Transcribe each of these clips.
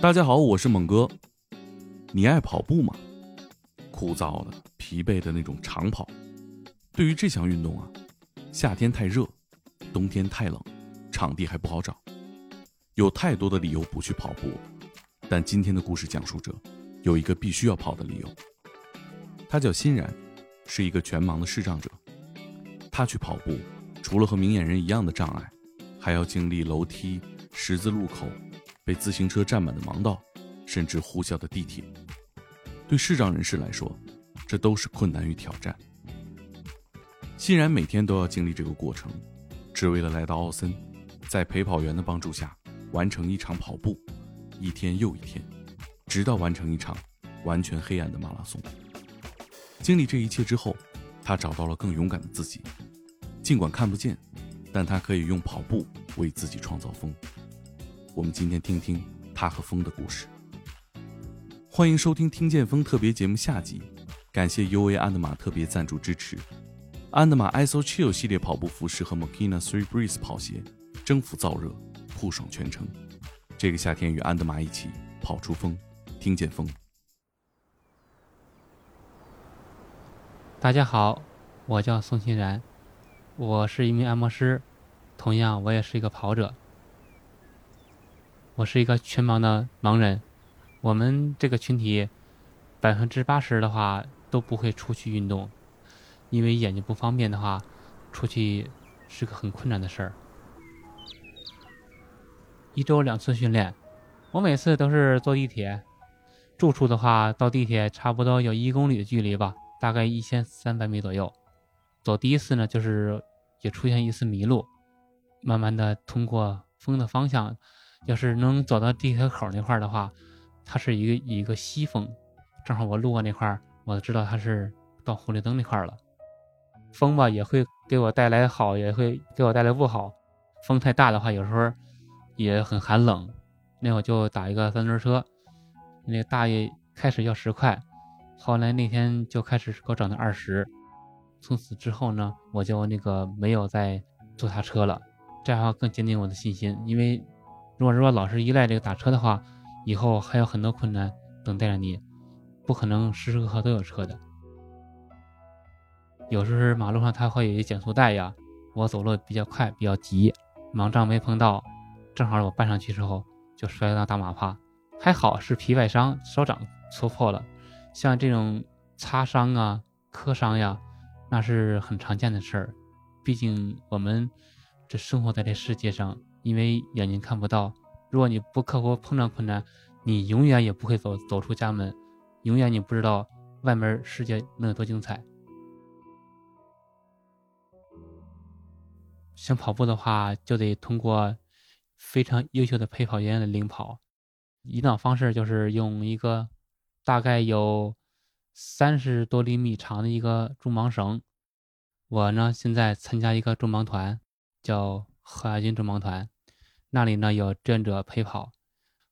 大家好，我是猛哥。你爱跑步吗？枯燥的、疲惫的那种长跑。对于这项运动啊，夏天太热，冬天太冷，场地还不好找，有太多的理由不去跑步。但今天的故事讲述者有一个必须要跑的理由。他叫欣然，是一个全盲的视障者。他去跑步，除了和明眼人一样的障碍，还要经历楼梯、十字路口。被自行车占满的盲道，甚至呼啸的地铁，对视障人士来说，这都是困难与挑战。欣然每天都要经历这个过程，只为了来到奥森，在陪跑员的帮助下完成一场跑步，一天又一天，直到完成一场完全黑暗的马拉松。经历这一切之后，他找到了更勇敢的自己。尽管看不见，但他可以用跑步为自己创造风。我们今天听听他和风的故事。欢迎收听《听见风》特别节目下集，感谢 U A 安德玛特别赞助支持。安德玛 ISO Chill 系列跑步服饰和 Makina Three Breeze 跑鞋，征服燥热，酷爽全程。这个夏天与安德玛一起跑出风，听见风。大家好，我叫宋欣然，我是一名按摩师，同样我也是一个跑者。我是一个全盲的盲人，我们这个群体百分之八十的话都不会出去运动，因为眼睛不方便的话，出去是个很困难的事儿。一周两次训练，我每次都是坐地铁，住处的话到地铁差不多有一公里的距离吧，大概一千三百米左右。走第一次呢，就是也出现一次迷路，慢慢的通过风的方向。要是能走到地铁口那块儿的话，它是一个一个西风，正好我路过那块儿，我知道它是到红绿灯那块儿了。风吧也会给我带来好，也会给我带来不好。风太大的话，有时候也很寒冷。那我就打一个三轮车，那个大爷开始要十块，后来那天就开始给我涨到二十。从此之后呢，我就那个没有再坐他车了，这样更坚定我的信心，因为。如果说老是依赖这个打车的话，以后还有很多困难等待着你，不可能时时刻刻都有车的。有时候马路上它会有一减速带呀，我走路比较快比较急，盲杖没碰到，正好我绊上去之后就摔了大马趴，还好是皮外伤，手掌搓破了。像这种擦伤啊、磕伤呀，那是很常见的事儿，毕竟我们这生活在这世界上。因为眼睛看不到，如果你不克服碰撞困难，你永远也不会走走出家门，永远你不知道外面世界能有多精彩。想跑步的话，就得通过非常优秀的陪跑员的领跑。引导方式就是用一个大概有三十多厘米长的一个助盲绳。我呢现在参加一个助盲团，叫贺亚军助盲团。那里呢有志愿者陪跑，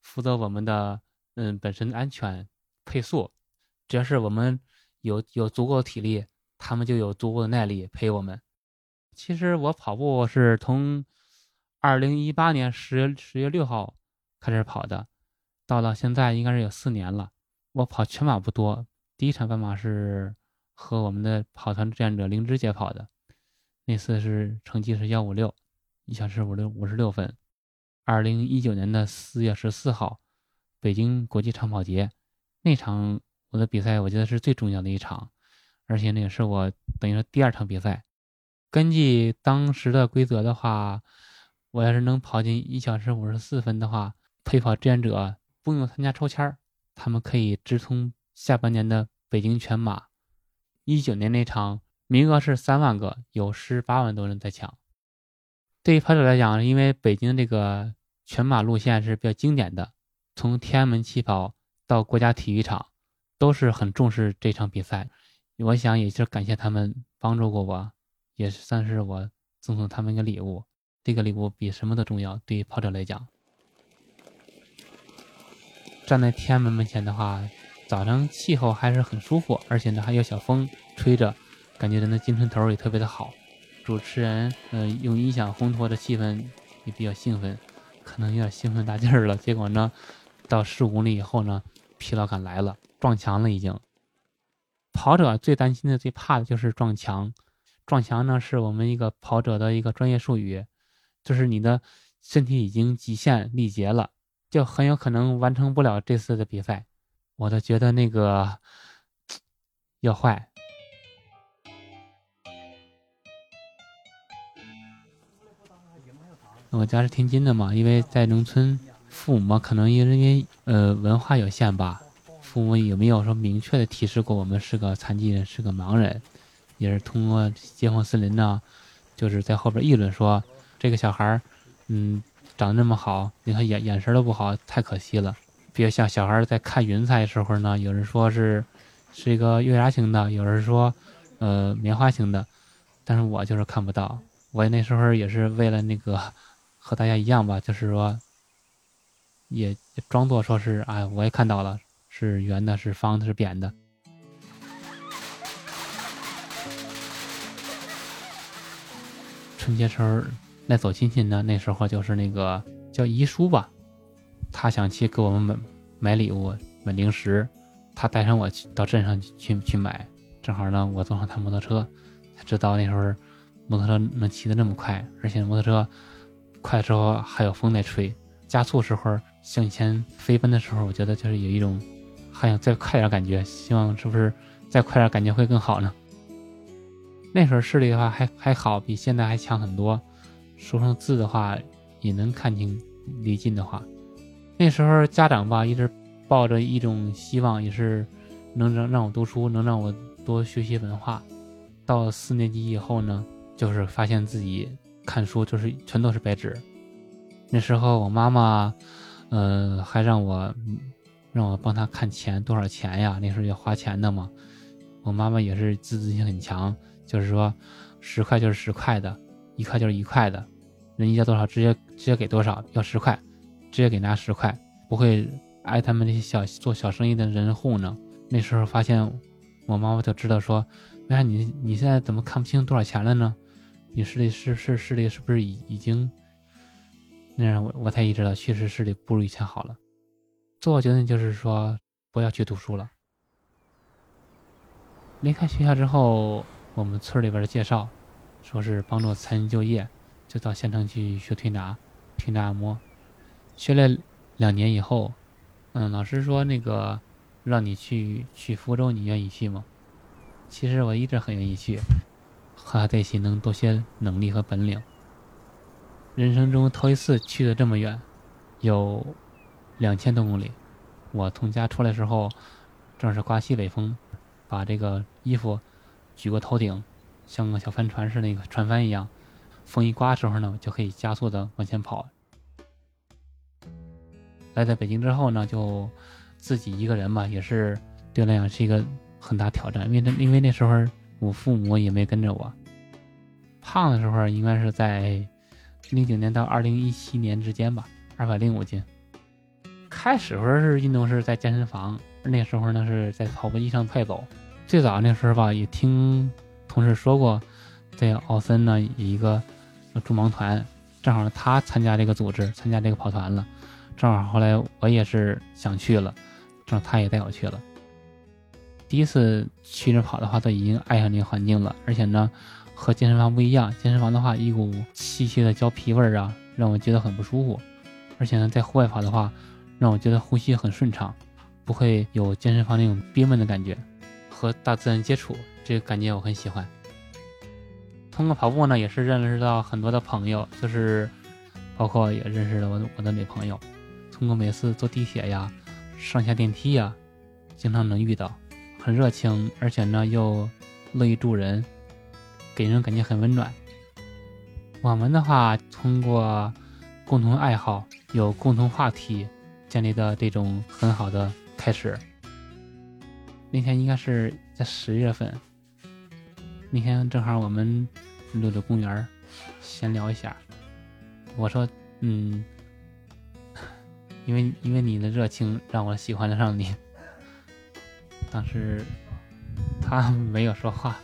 负责我们的嗯本身安全配速。只要是我们有有足够的体力，他们就有足够的耐力陪我们。其实我跑步是从二零一八年十月十月六号开始跑的，到了现在应该是有四年了。我跑全马不多，第一场半马是和我们的跑团志愿者灵芝姐跑的，那次是成绩是幺五六，一小时五六五十六分。二零一九年的四月十四号，北京国际长跑节那场我的比赛，我觉得是最重要的一场，而且那也是我等于说第二场比赛。根据当时的规则的话，我要是能跑进一小时五十四分的话，陪跑志愿者不用参加抽签儿，他们可以直通下半年的北京全马。一九年那场名额是三万个，有十八万多人在抢。对于跑者来讲，因为北京这个全马路线是比较经典的，从天安门起跑到国家体育场，都是很重视这场比赛。我想也是感谢他们帮助过我，也算是我赠送他们一个礼物。这个礼物比什么都重要，对于跑者来讲。站在天安门门前的话，早上气候还是很舒服，而且呢还有小风吹着，感觉人的精神头也特别的好。主持人，嗯，用音响烘托的气氛也比较兴奋，可能有点兴奋大劲儿了。结果呢，到十五公里以后呢，疲劳感来了，撞墙了已经。跑者最担心的、最怕的就是撞墙。撞墙呢，是我们一个跑者的一个专业术语，就是你的身体已经极限力竭了，就很有可能完成不了这次的比赛。我都觉得那个 要坏。我家是天津的嘛，因为在农村，父母嘛可能因为呃文化有限吧，父母有没有说明确的提示过我们是个残疾人，是个盲人？也是通过街坊四邻呢，就是在后边议论说，这个小孩儿，嗯，长那么好，你看眼眼神都不好，太可惜了。比如像小孩在看云彩的时候呢，有人说是是一个月牙形的，有人说呃棉花形的，但是我就是看不到。我那时候也是为了那个和大家一样吧，就是说也装作说是哎，我也看到了，是圆的，是方的，是扁的。春节时候那走亲戚呢，那时候就是那个叫姨叔吧，他想去给我们买买礼物、买零食，他带上我去到镇上去去买。正好呢，我坐上他摩托车，才知道那时候摩托车能骑得那么快，而且摩托车快的时候还有风在吹，加速时候向前飞奔的时候，我觉得就是有一种还想再快点感觉，希望是不是再快点感觉会更好呢？那时候视力的话还还好，比现在还强很多。书上字的话也能看清，离近的话。那时候家长吧一直抱着一种希望，也是能让让我读书，能让我多学习文化。到四年级以后呢，就是发现自己看书就是全都是白纸。那时候我妈妈，呃，还让我让我帮她看钱多少钱呀？那时候要花钱的嘛。我妈妈也是自制性很强。就是说，十块就是十块的，一块就是一块的，人家要多少直接直接给多少，要十块，直接给拿十块，不会挨他们那些小做小生意的人糊弄。那时候发现，我妈妈就知道说，为啥你你现在怎么看不清多少钱了呢？你视力是是视力是不是已已经？那样我我才意识到，确实视力不如以前好了。做决定就是说，不要去读书了。离开学校之后。我们村里边的介绍，说是帮助残疾就业，就到县城去学推拿、推拿按摩。学了两年以后，嗯，老师说那个让你去去福州，你愿意去吗？其实我一直很愿意去，和他在一起能多些能力和本领。人生中头一次去的这么远，有两千多公里。我从家出来时候，正是刮西北风，把这个衣服。举过头顶，像个小帆船似的，那个船帆一样。风一刮的时候呢，就可以加速的往前跑。来到北京之后呢，就自己一个人嘛，也是对我来讲是一个很大挑战，因为那因为那时候我父母也没跟着我。胖的时候应该是在零九年到二零一七年之间吧，二百零五斤。开始时候是运动是在健身房，那时候呢是在跑步机上快走。最早那时候吧，也听同事说过，在奥森呢有一个助盲团，正好他参加这个组织，参加这个跑团了。正好后来我也是想去了，正好他也带我去了。第一次去这跑的话，都已经爱上那个环境了，而且呢，和健身房不一样，健身房的话一股稀稀的胶皮味儿啊，让我觉得很不舒服。而且呢，在户外跑的话，让我觉得呼吸很顺畅，不会有健身房那种憋闷的感觉。和大自然接触，这个感觉我很喜欢。通过跑步呢，也是认识到很多的朋友，就是包括也认识了我我的女朋友。通过每次坐地铁呀、上下电梯呀，经常能遇到，很热情，而且呢又乐意助人，给人感觉很温暖。我们的话，通过共同爱好、有共同话题建立的这种很好的开始。那天应该是在十月份，那天正好我们溜溜公园闲聊一下。我说：“嗯，因为因为你的热情让我喜欢了上你。”当时他 没有说话，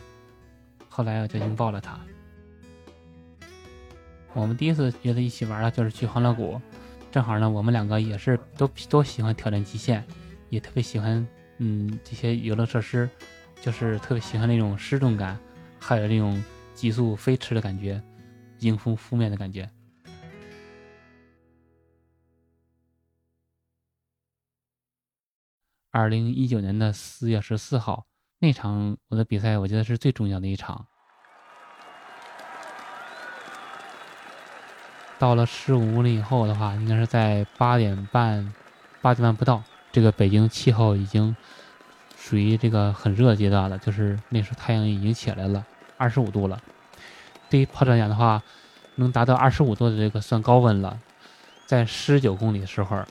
后来我就拥抱了他。我们第一次约在一起玩了，就是去欢乐谷，正好呢，我们两个也是都都喜欢挑战极限，也特别喜欢嗯这些游乐设施，就是特别喜欢那种失重感，还有那种急速飞驰的感觉，迎风扑面的感觉。二零一九年的四月十四号那场我的比赛，我觉得是最重要的一场。到了十五公里以后的话，应该是在八点半，八点半不到，这个北京气候已经属于这个很热阶段了，就是那时候太阳已经起来了，二十五度了。对于跑者讲的话，能达到二十五度的这个算高温了。在十九公里的时候。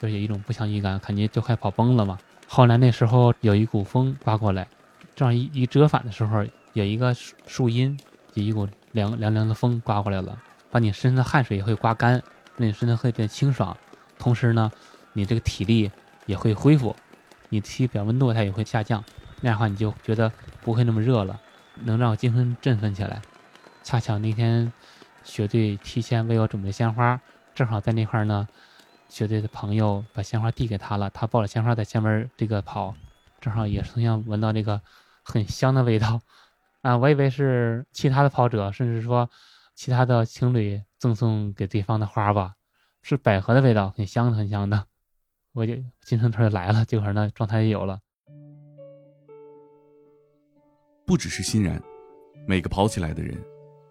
就有一种不祥预感，感觉就快跑崩了嘛。后来那时候有一股风刮过来，正好一一折返的时候，有一个树树荫，有一股凉凉凉的风刮过来了，把你身上的汗水也会刮干，那你身上会变清爽。同时呢，你这个体力也会恢复，你体表温度它也会下降，那样的话你就觉得不会那么热了，能让我精神振奋起来。恰巧那天雪队提前为我准备鲜花，正好在那块儿呢。学队的朋友把鲜花递给他了，他抱着鲜花在前面这个跑，正好也同样闻到这个很香的味道，啊，我以为是其他的跑者，甚至说其他的情侣赠送给对方的花吧，是百合的味道，很香的很香的，我就精神头就来了，这会儿呢状态也有了。不只是欣然，每个跑起来的人，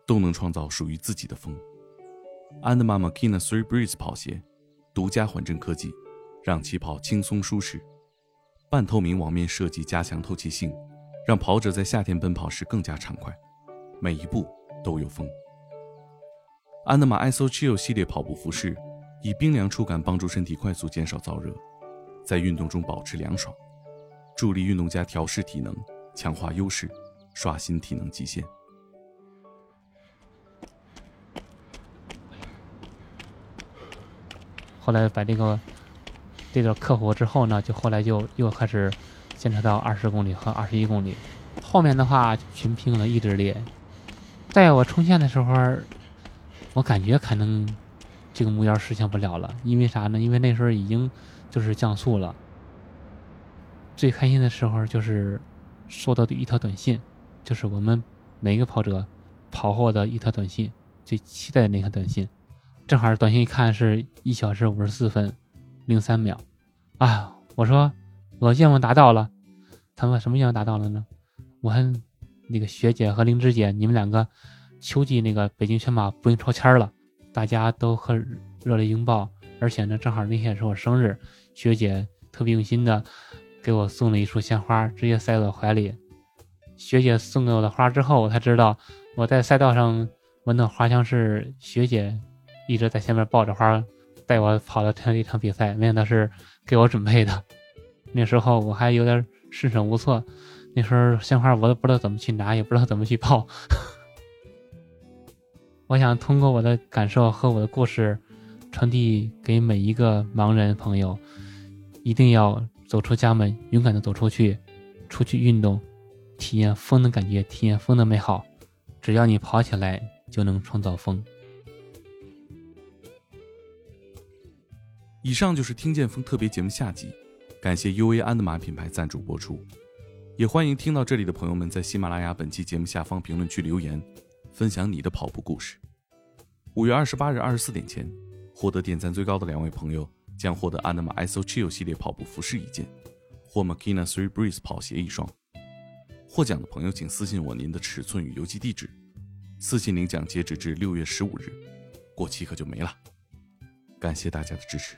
都能创造属于自己的风。安德玛 Makina Three Breeze 跑鞋。独家缓震科技，让起跑轻松舒适。半透明网面设计加强透气性，让跑者在夏天奔跑时更加畅快。每一步都有风。安德玛 ISO Chill 系列跑步服饰，以冰凉触感帮助身体快速减少燥热，在运动中保持凉爽，助力运动家调试体能，强化优势，刷新体能极限。后来把这个这个克服之后呢，就后来就又开始坚持到二十公里和二十一公里。后面的话全凭了意志力。在我冲线的时候，我感觉可能这个目标实现不了了，因为啥呢？因为那时候已经就是降速了。最开心的时候就是收到的一条短信，就是我们每一个跑者跑后的一条短信，最期待的那条短信。正好短信一看是一小时五十四分零三秒，啊！我说我愿望达到了。他们什么愿望达到了呢？我和那个学姐和灵芝姐，你们两个秋季那个北京全马不用抽签了，大家都很热烈拥抱。而且呢，正好那天是我生日，学姐特别用心的给我送了一束鲜花，直接塞到怀里。学姐送给我的花之后，我才知道我在赛道上闻到花香是学姐。一直在前面抱着花，带我跑了这样一场比赛，没想到是给我准备的。那时候我还有点束手无措，那时候鲜花我都不知道怎么去拿，也不知道怎么去抱。我想通过我的感受和我的故事，传递给每一个盲人朋友：一定要走出家门，勇敢的走出去，出去运动，体验风的感觉，体验风的美好。只要你跑起来，就能创造风。以上就是听见风特别节目下集，感谢 U A 安德玛品牌赞助播出，也欢迎听到这里的朋友们在喜马拉雅本期节目下方评论区留言，分享你的跑步故事。五月二十八日二十四点前，获得点赞最高的两位朋友将获得安德玛 ISO Chill 系列跑步服饰一件，或 Makina Three Breeze 跑鞋一双。获奖的朋友请私信我您的尺寸与邮寄地址，私信领奖截止至六月十五日，过期可就没了。感谢大家的支持。